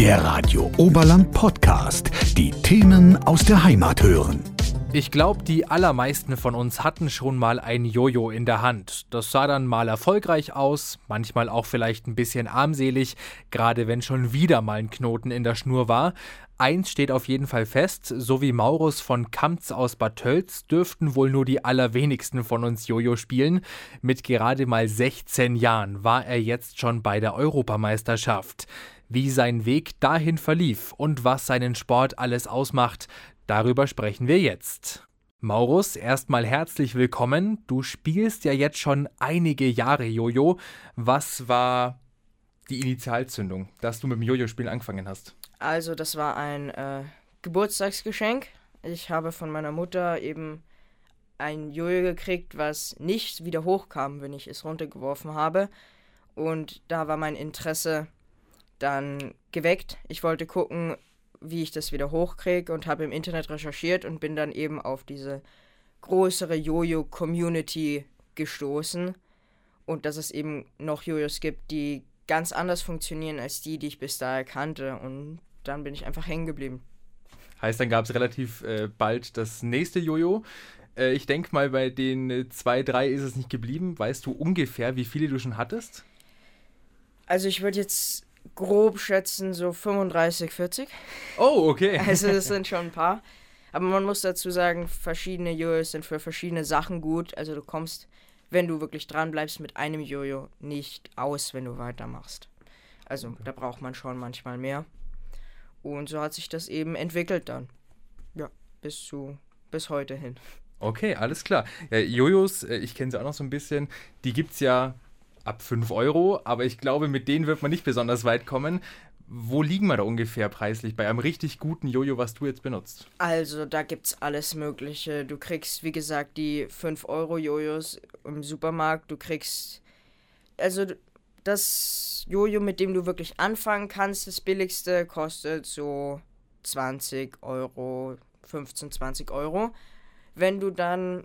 Der Radio Oberland Podcast. Die Themen aus der Heimat hören. Ich glaube, die allermeisten von uns hatten schon mal ein Jojo in der Hand. Das sah dann mal erfolgreich aus, manchmal auch vielleicht ein bisschen armselig, gerade wenn schon wieder mal ein Knoten in der Schnur war. Eins steht auf jeden Fall fest, so wie Maurus von Kamps aus Bad Tölz dürften wohl nur die allerwenigsten von uns Jojo spielen. Mit gerade mal 16 Jahren war er jetzt schon bei der Europameisterschaft. Wie sein Weg dahin verlief und was seinen Sport alles ausmacht, Darüber sprechen wir jetzt. Maurus, erstmal herzlich willkommen. Du spielst ja jetzt schon einige Jahre Jojo. Was war die Initialzündung, dass du mit dem Jojo-Spielen angefangen hast? Also, das war ein äh, Geburtstagsgeschenk. Ich habe von meiner Mutter eben ein Jojo gekriegt, was nicht wieder hochkam, wenn ich es runtergeworfen habe. Und da war mein Interesse dann geweckt. Ich wollte gucken, wie ich das wieder hochkriege und habe im Internet recherchiert und bin dann eben auf diese größere Jojo-Community gestoßen und dass es eben noch Jojos gibt, die ganz anders funktionieren als die, die ich bis dahin kannte und dann bin ich einfach hängen geblieben. Heißt, dann gab es relativ äh, bald das nächste Jojo. Äh, ich denke mal, bei den äh, zwei, drei ist es nicht geblieben. Weißt du ungefähr, wie viele du schon hattest? Also ich würde jetzt grob schätzen so 35, 40. Oh, okay. Also das sind schon ein paar. Aber man muss dazu sagen, verschiedene Jojos sind für verschiedene Sachen gut. Also du kommst, wenn du wirklich dran bleibst, mit einem Jojo nicht aus, wenn du weitermachst. Also okay. da braucht man schon manchmal mehr. Und so hat sich das eben entwickelt dann. Ja, bis zu bis heute hin. Okay, alles klar. Jojos, äh, ich kenne sie auch noch so ein bisschen, die gibt es ja ab 5 Euro, aber ich glaube, mit denen wird man nicht besonders weit kommen. Wo liegen wir da ungefähr preislich bei einem richtig guten Jojo, was du jetzt benutzt? Also, da gibt es alles Mögliche. Du kriegst, wie gesagt, die 5-Euro-Jojos im Supermarkt. Du kriegst. Also, das Jojo, mit dem du wirklich anfangen kannst, das billigste, kostet so 20 Euro, 15, 20 Euro. Wenn du dann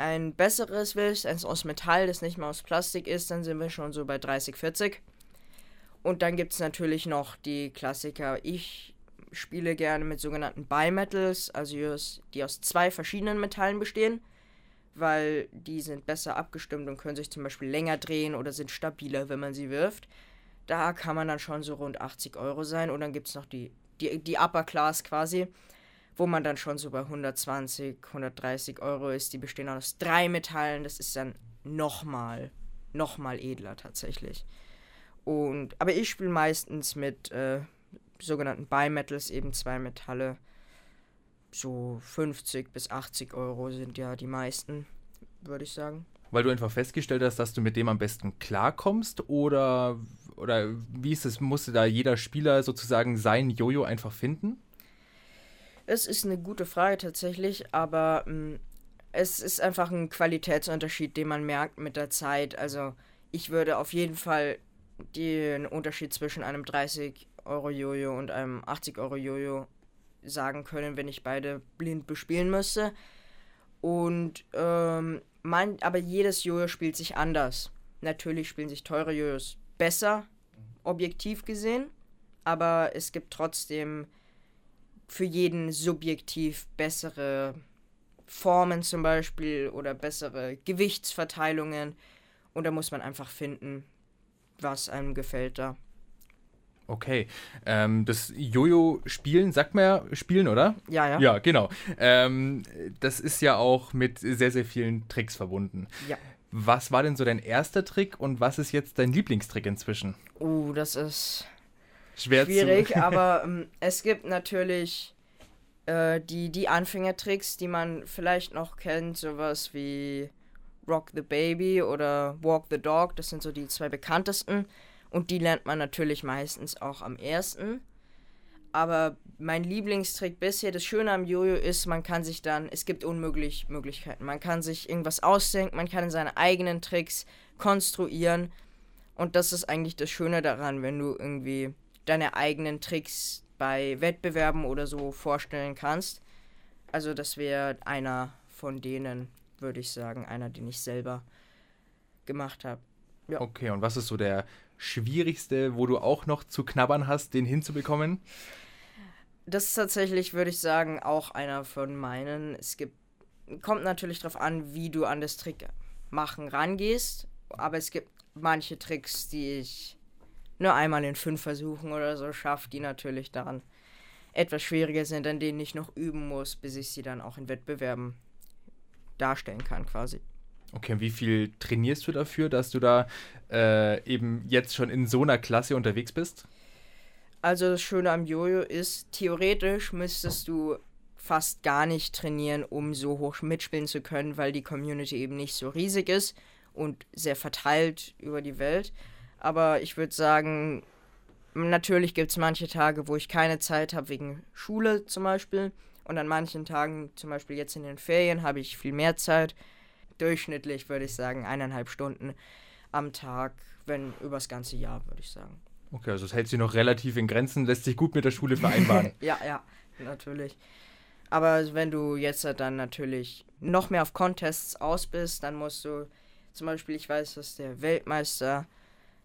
ein besseres willst, eins aus Metall, das nicht mehr aus Plastik ist, dann sind wir schon so bei 30, 40. Und dann gibt es natürlich noch die Klassiker. Ich spiele gerne mit sogenannten Bimetals, also die aus zwei verschiedenen Metallen bestehen, weil die sind besser abgestimmt und können sich zum Beispiel länger drehen oder sind stabiler, wenn man sie wirft. Da kann man dann schon so rund 80 Euro sein. Und dann gibt es noch die, die, die Upper Class quasi wo man dann schon so bei 120, 130 Euro ist. Die bestehen aus drei Metallen. Das ist dann nochmal, nochmal edler tatsächlich. Und, aber ich spiele meistens mit äh, sogenannten Bimetals, eben zwei Metalle. So 50 bis 80 Euro sind ja die meisten, würde ich sagen. Weil du einfach festgestellt hast, dass du mit dem am besten klarkommst oder, oder wie ist es, musste da jeder Spieler sozusagen sein Jojo einfach finden? Es ist eine gute Frage tatsächlich, aber mh, mm, es ist einfach ein Qualitätsunterschied, den man merkt mit der Zeit. Also ich würde auf jeden Fall den Unterschied zwischen einem 30 Euro Jojo und einem 80 Euro Jojo sagen können, wenn ich beide blind bespielen müsste. Und ähm, man, aber jedes Jojo spielt sich anders. Natürlich spielen sich teure Jojos besser, objektiv gesehen, aber es gibt trotzdem für jeden subjektiv bessere Formen zum Beispiel oder bessere Gewichtsverteilungen. Und da muss man einfach finden, was einem gefällt da. Okay. Ähm, das Jojo-Spielen, sagt man ja Spielen, oder? Ja, ja. Ja, genau. Ähm, das ist ja auch mit sehr, sehr vielen Tricks verbunden. Ja. Was war denn so dein erster Trick und was ist jetzt dein Lieblingstrick inzwischen? Oh, das ist Schwer schwierig, zu aber ähm, es gibt natürlich äh, die, die Anfängertricks, die man vielleicht noch kennt, sowas wie Rock the Baby oder Walk the Dog, das sind so die zwei bekanntesten und die lernt man natürlich meistens auch am ersten. Aber mein Lieblingstrick bisher, das Schöne am Jojo ist, man kann sich dann, es gibt unmöglich Möglichkeiten. Man kann sich irgendwas ausdenken, man kann seine eigenen Tricks konstruieren. Und das ist eigentlich das Schöne daran, wenn du irgendwie deine eigenen Tricks bei Wettbewerben oder so vorstellen kannst. Also das wäre einer von denen, würde ich sagen, einer, den ich selber gemacht habe. Ja. Okay, und was ist so der schwierigste, wo du auch noch zu knabbern hast, den hinzubekommen? Das ist tatsächlich, würde ich sagen, auch einer von meinen. Es gibt, kommt natürlich darauf an, wie du an das Trick machen rangehst, aber es gibt manche Tricks, die ich nur einmal in fünf Versuchen oder so schaffe, die natürlich daran etwas schwieriger sind, an denen ich noch üben muss, bis ich sie dann auch in Wettbewerben darstellen kann, quasi. Okay, wie viel trainierst du dafür, dass du da äh, eben jetzt schon in so einer Klasse unterwegs bist? Also das Schöne am Jojo ist, theoretisch müsstest du fast gar nicht trainieren, um so hoch mitspielen zu können, weil die Community eben nicht so riesig ist und sehr verteilt über die Welt. Aber ich würde sagen, natürlich gibt es manche Tage, wo ich keine Zeit habe, wegen Schule zum Beispiel. Und an manchen Tagen, zum Beispiel jetzt in den Ferien, habe ich viel mehr Zeit. Durchschnittlich würde ich sagen, eineinhalb Stunden am Tag, wenn übers ganze Jahr, würde ich sagen. Okay, also es hält sich noch relativ in Grenzen, lässt sich gut mit der Schule vereinbaren. ja, ja, natürlich. Aber wenn du jetzt dann natürlich noch mehr auf Contests aus bist, dann musst du zum Beispiel, ich weiß, dass der Weltmeister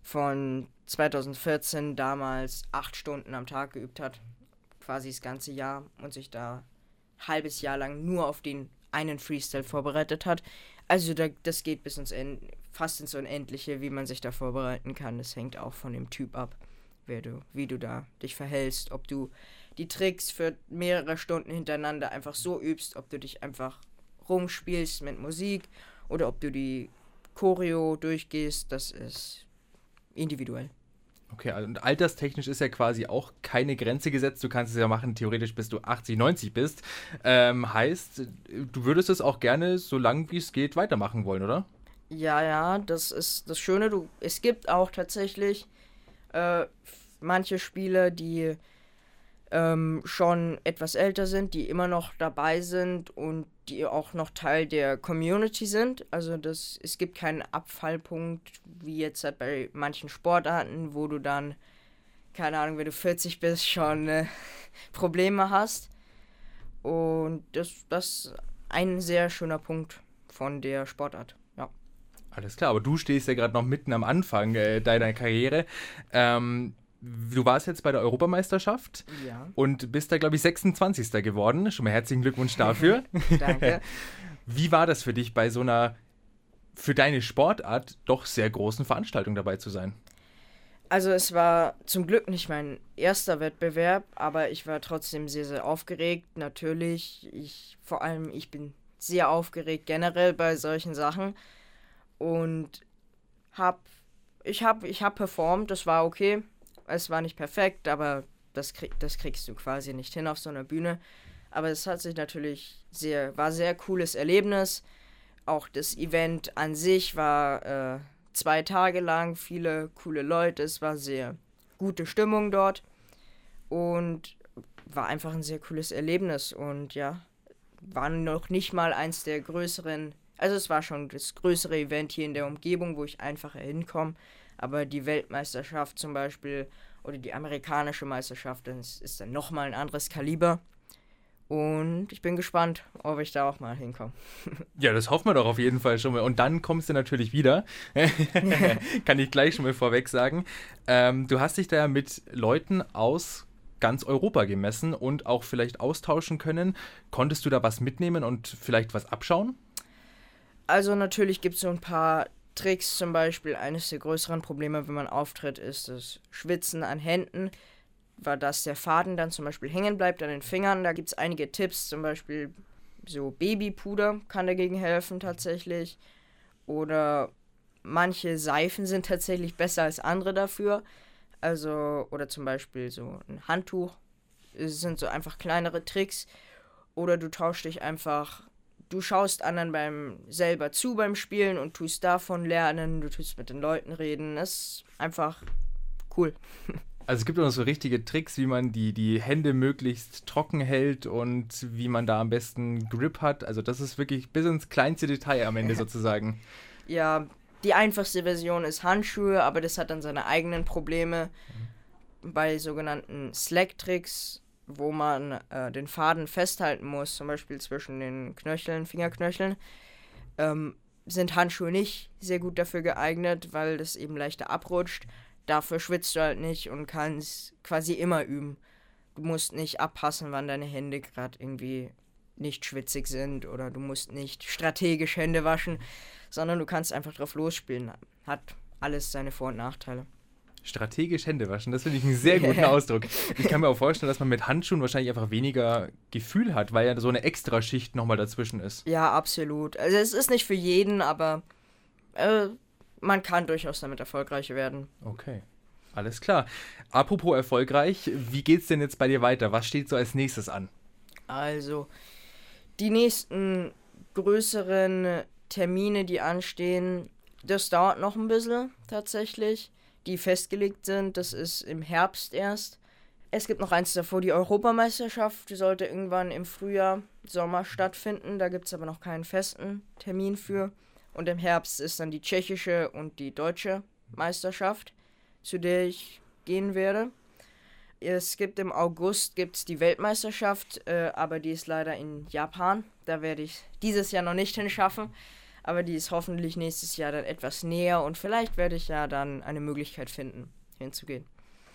von 2014 damals acht Stunden am Tag geübt hat, quasi das ganze Jahr und sich da ein halbes Jahr lang nur auf den einen Freestyle vorbereitet hat. Also da, das geht bis ins End, fast ins Unendliche, wie man sich da vorbereiten kann. Das hängt auch von dem Typ ab, wer du, wie du da dich verhältst, ob du die Tricks für mehrere Stunden hintereinander einfach so übst, ob du dich einfach rumspielst mit Musik oder ob du die Choreo durchgehst, das ist individuell. Okay, also und alterstechnisch ist ja quasi auch keine Grenze gesetzt. Du kannst es ja machen, theoretisch bis du 80, 90 bist. Ähm, heißt, du würdest es auch gerne, so lange wie es geht, weitermachen wollen, oder? Ja, ja, das ist das Schöne. Du, es gibt auch tatsächlich äh, manche Spiele, die ähm, schon etwas älter sind, die immer noch dabei sind und die auch noch Teil der Community sind. Also das, es gibt keinen Abfallpunkt, wie jetzt halt bei manchen Sportarten, wo du dann, keine Ahnung, wenn du 40 bist, schon äh, Probleme hast. Und das, das ist ein sehr schöner Punkt von der Sportart. Ja. Alles klar, aber du stehst ja gerade noch mitten am Anfang äh, deiner Karriere. Ähm, du warst jetzt bei der Europameisterschaft ja. und bist da, glaube ich, 26. geworden. Schon mal herzlichen Glückwunsch dafür. Danke. Wie war das für dich, bei so einer für deine Sportart doch sehr großen Veranstaltung dabei zu sein? Also es war zum Glück nicht mein erster Wettbewerb, aber ich war trotzdem sehr, sehr aufgeregt. Natürlich, ich vor allem, ich bin sehr aufgeregt generell bei solchen Sachen und hab, ich habe ich hab performt, das war okay es war nicht perfekt, aber das, krieg, das kriegst du quasi nicht hin auf so einer Bühne. Aber es hat sich natürlich sehr, war sehr cooles Erlebnis. Auch das Event an sich war äh, zwei Tage lang, viele coole Leute, es war sehr gute Stimmung dort und war einfach ein sehr cooles Erlebnis und ja, war noch nicht mal eins der größeren, also es war schon das größere Event hier in der Umgebung, wo ich einfacher hinkomme aber die Weltmeisterschaft zum Beispiel oder die amerikanische Meisterschaft das ist dann nochmal ein anderes Kaliber. Und ich bin gespannt, ob ich da auch mal hinkomme. Ja, das hoffen wir doch auf jeden Fall schon mal. Und dann kommst du natürlich wieder. Kann ich gleich schon mal vorweg sagen. Ähm, du hast dich da mit Leuten aus ganz Europa gemessen und auch vielleicht austauschen können. Konntest du da was mitnehmen und vielleicht was abschauen? Also natürlich gibt es so ein paar Tricks zum Beispiel, eines der größeren Probleme, wenn man auftritt, ist das Schwitzen an Händen, weil das der Faden dann zum Beispiel hängen bleibt an den Fingern. Da gibt es einige Tipps, zum Beispiel so Babypuder kann dagegen helfen tatsächlich. Oder manche Seifen sind tatsächlich besser als andere dafür. Also, oder zum Beispiel so ein Handtuch. Es sind so einfach kleinere Tricks. Oder du tauschst dich einfach du schaust anderen beim selber zu beim Spielen und tust davon lernen, du tust mit den Leuten reden. Das ist einfach cool. Also es gibt auch noch so richtige Tricks, wie man die, die Hände möglichst trocken hält und wie man da am besten Grip hat. Also das ist wirklich bis ins kleinste Detail am Ende sozusagen. Ja, die einfachste Version ist Handschuhe, aber das hat dann seine eigenen Probleme. Mhm. Bei sogenannten Slack-Tricks wo man äh, den Faden festhalten muss, zum Beispiel zwischen den Knöcheln, Fingerknöcheln, ähm, sind Handschuhe nicht sehr gut dafür geeignet, weil das eben leichter abrutscht. dafür schwitzt du halt nicht und kannst quasi immer üben. Du musst nicht abpassen, wann deine Hände gerade irgendwie nicht schwitzig sind oder du musst nicht strategisch Hände waschen, sondern du kannst einfach drauf losspielen. Hat alles seine Vor- und Nachteile. Strategisch Hände waschen, das finde ich einen sehr guten Ausdruck. Ich kann mir auch vorstellen, dass man mit Handschuhen wahrscheinlich einfach weniger Gefühl hat, weil ja so eine Extraschicht nochmal dazwischen ist. Ja, absolut. Also es ist nicht für jeden, aber äh, man kann durchaus damit erfolgreich werden. Okay. Alles klar. Apropos erfolgreich, wie geht's denn jetzt bei dir weiter? Was steht so als nächstes an? Also, die nächsten größeren Termine, die anstehen, das dauert noch ein bisschen tatsächlich die festgelegt sind. Das ist im Herbst erst. Es gibt noch eins davor, die Europameisterschaft. Die sollte irgendwann im Frühjahr, Sommer stattfinden. Da gibt es aber noch keinen festen Termin für. Und im Herbst ist dann die tschechische und die deutsche Meisterschaft, zu der ich gehen werde. Es gibt im August gibt's die Weltmeisterschaft, äh, aber die ist leider in Japan. Da werde ich dieses Jahr noch nicht hinschaffen aber die ist hoffentlich nächstes Jahr dann etwas näher und vielleicht werde ich ja dann eine Möglichkeit finden, hinzugehen.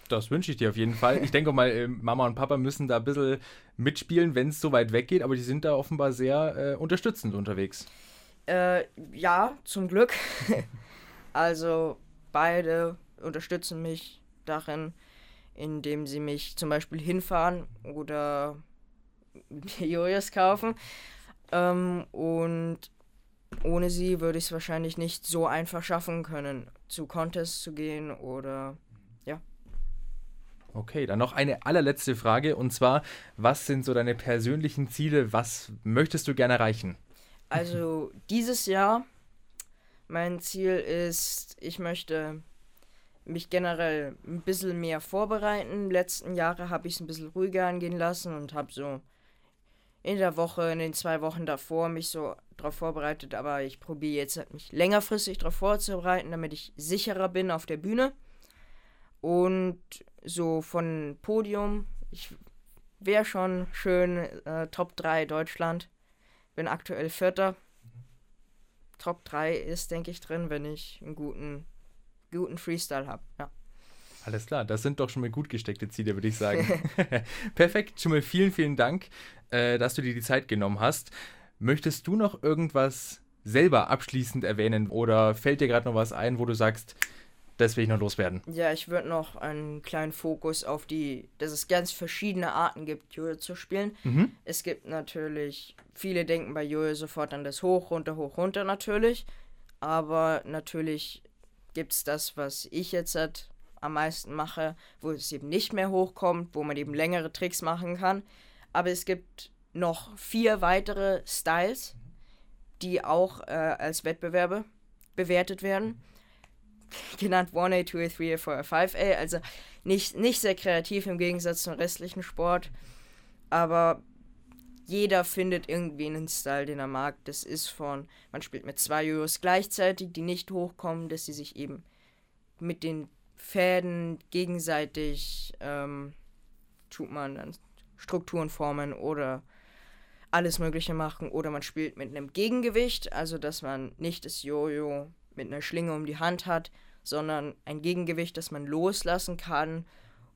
Das wünsche ich dir auf jeden Fall. Ich denke mal, ähm, Mama und Papa müssen da ein bisschen mitspielen, wenn es so weit weggeht, aber die sind da offenbar sehr äh, unterstützend unterwegs. Äh, ja, zum Glück. also beide unterstützen mich darin, indem sie mich zum Beispiel hinfahren oder Jojos kaufen. Ähm, und ohne sie würde ich es wahrscheinlich nicht so einfach schaffen können, zu Contests zu gehen oder ja. Okay, dann noch eine allerletzte Frage und zwar, was sind so deine persönlichen Ziele? Was möchtest du gerne erreichen? Also dieses Jahr, mein Ziel ist, ich möchte mich generell ein bisschen mehr vorbereiten. Letzten Jahre habe ich es ein bisschen ruhiger angehen lassen und habe so in der Woche, in den zwei Wochen davor mich so darauf vorbereitet, aber ich probiere jetzt halt mich längerfristig darauf vorzubereiten, damit ich sicherer bin auf der Bühne. Und so von Podium, ich wäre schon schön äh, Top 3 Deutschland. Bin aktuell Vierter. Top 3 ist, denke ich, drin, wenn ich einen guten, guten Freestyle habe. Ja. Alles klar, das sind doch schon mal gut gesteckte Ziele, würde ich sagen. Perfekt, schon mal vielen, vielen Dank, äh, dass du dir die Zeit genommen hast. Möchtest du noch irgendwas selber abschließend erwähnen oder fällt dir gerade noch was ein, wo du sagst, das will ich noch loswerden? Ja, ich würde noch einen kleinen Fokus auf die, dass es ganz verschiedene Arten gibt, Jojo zu spielen. Mhm. Es gibt natürlich, viele denken bei Jojo sofort an das Hoch, runter, hoch, runter natürlich. Aber natürlich gibt es das, was ich jetzt halt am meisten mache, wo es eben nicht mehr hochkommt, wo man eben längere Tricks machen kann. Aber es gibt noch vier weitere Styles, die auch äh, als Wettbewerbe bewertet werden. Genannt 1A, 2A, 3A, 4A, 5A. Also nicht, nicht sehr kreativ im Gegensatz zum restlichen Sport. Aber jeder findet irgendwie einen Style, den er mag. Das ist von, man spielt mit zwei Jojos gleichzeitig, die nicht hochkommen, dass sie sich eben mit den Fäden gegenseitig ähm, tut man dann Strukturen formen oder alles Mögliche machen. Oder man spielt mit einem Gegengewicht, also dass man nicht das Jojo mit einer Schlinge um die Hand hat, sondern ein Gegengewicht, das man loslassen kann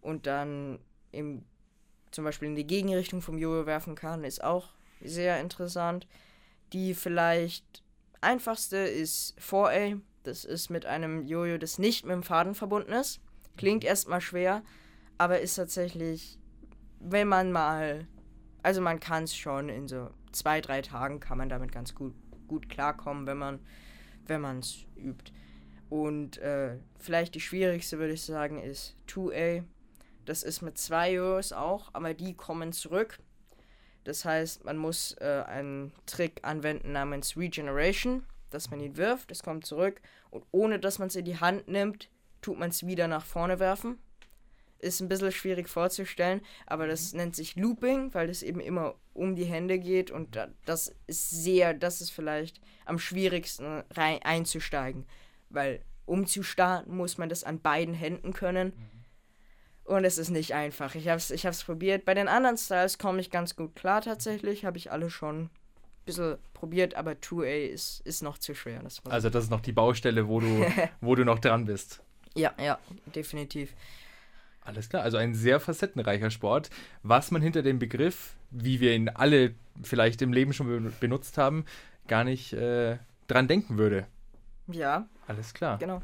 und dann im, zum Beispiel in die Gegenrichtung vom Jojo werfen kann, ist auch sehr interessant. Die vielleicht einfachste ist 4A, das ist mit einem Jojo, das nicht mit dem Faden verbunden ist. Klingt erstmal schwer, aber ist tatsächlich, wenn man mal, also man kann es schon in so zwei, drei Tagen kann man damit ganz gut, gut klarkommen, wenn man wenn es übt. Und äh, vielleicht die schwierigste, würde ich sagen, ist 2A. Das ist mit zwei Jojos auch, aber die kommen zurück. Das heißt, man muss äh, einen Trick anwenden namens Regeneration dass man ihn wirft, es kommt zurück und ohne dass man es in die Hand nimmt, tut man es wieder nach vorne werfen. Ist ein bisschen schwierig vorzustellen, aber das mhm. nennt sich Looping, weil es eben immer um die Hände geht und das ist sehr, das ist vielleicht am schwierigsten rein einzusteigen, weil um zu starten muss man das an beiden Händen können. Mhm. Und es ist nicht einfach. Ich habe es ich hab's probiert. Bei den anderen Styles komme ich ganz gut klar tatsächlich. Habe ich alle schon bisschen probiert, aber 2A ist, ist noch zu schwer. Das also das ist noch die Baustelle, wo du, wo du noch dran bist. Ja, ja, definitiv. Alles klar, also ein sehr facettenreicher Sport. Was man hinter dem Begriff, wie wir ihn alle vielleicht im Leben schon benutzt haben, gar nicht äh, dran denken würde. Ja. Alles klar. Genau.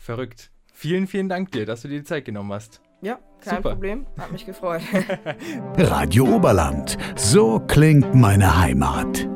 Verrückt. Vielen, vielen Dank dir, dass du dir die Zeit genommen hast. Ja, kein Super. Problem. Hat mich gefreut. Radio Oberland. So klingt meine Heimat.